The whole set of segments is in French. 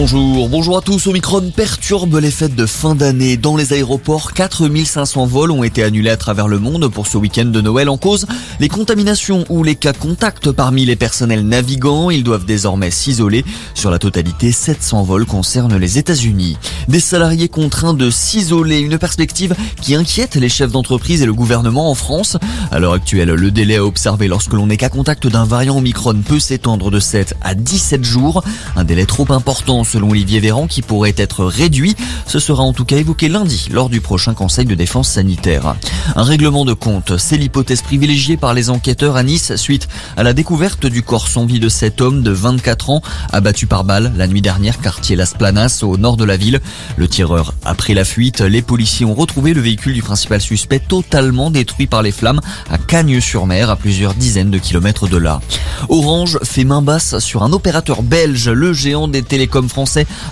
Bonjour, bonjour à tous. Omicron perturbe les fêtes de fin d'année. Dans les aéroports, 4500 vols ont été annulés à travers le monde pour ce week-end de Noël en cause. Les contaminations ou les cas contacts parmi les personnels navigants, ils doivent désormais s'isoler. Sur la totalité, 700 vols concernent les États-Unis. Des salariés contraints de s'isoler, une perspective qui inquiète les chefs d'entreprise et le gouvernement en France. À l'heure actuelle, le délai à observer lorsque l'on n'est qu'à contact d'un variant Omicron peut s'étendre de 7 à 17 jours. Un délai trop important selon Olivier Véran qui pourrait être réduit. Ce sera en tout cas évoqué lundi lors du prochain Conseil de défense sanitaire. Un règlement de compte, c'est l'hypothèse privilégiée par les enquêteurs à Nice suite à la découverte du corps sans vie de cet homme de 24 ans abattu par balle la nuit dernière quartier Las Planas au nord de la ville. Le tireur a pris la fuite. Les policiers ont retrouvé le véhicule du principal suspect totalement détruit par les flammes à Cagnes-sur-Mer à plusieurs dizaines de kilomètres de là. Orange fait main basse sur un opérateur belge. Le géant des télécoms français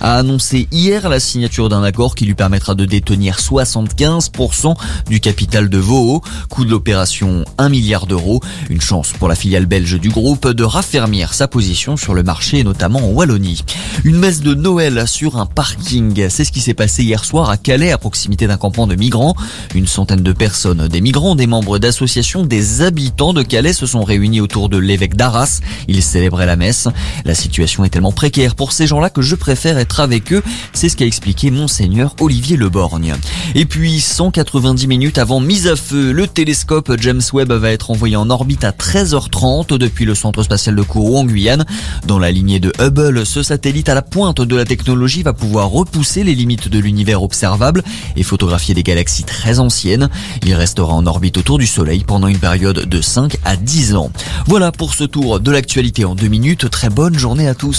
a annoncé hier la signature d'un accord qui lui permettra de détenir 75% du capital de Voo. Coût de l'opération 1 milliard d'euros. Une chance pour la filiale belge du groupe de raffermir sa position sur le marché, notamment en Wallonie. Une messe de Noël sur un parking. C'est ce qui s'est passé hier soir à Calais, à proximité d'un campement de migrants. Une centaine de personnes, des migrants, des membres d'associations, des habitants de Calais se sont réunis autour de l'évêque d'Arras. Ils célébraient la messe. La situation est tellement précaire pour ces gens-là que je préfère être avec eux. C'est ce qu'a expliqué Monseigneur Olivier Leborgne. Et puis, 190 minutes avant mise à feu, le télescope James Webb va être envoyé en orbite à 13h30 depuis le centre spatial de Kourou en Guyane. Dans la lignée de Hubble, ce satellite à la pointe de la technologie va pouvoir repousser les limites de l'univers observable et photographier des galaxies très anciennes. Il restera en orbite autour du Soleil pendant une période de 5 à 10 ans. Voilà pour ce tour de l'actualité en deux minutes. Très bonne journée à tous.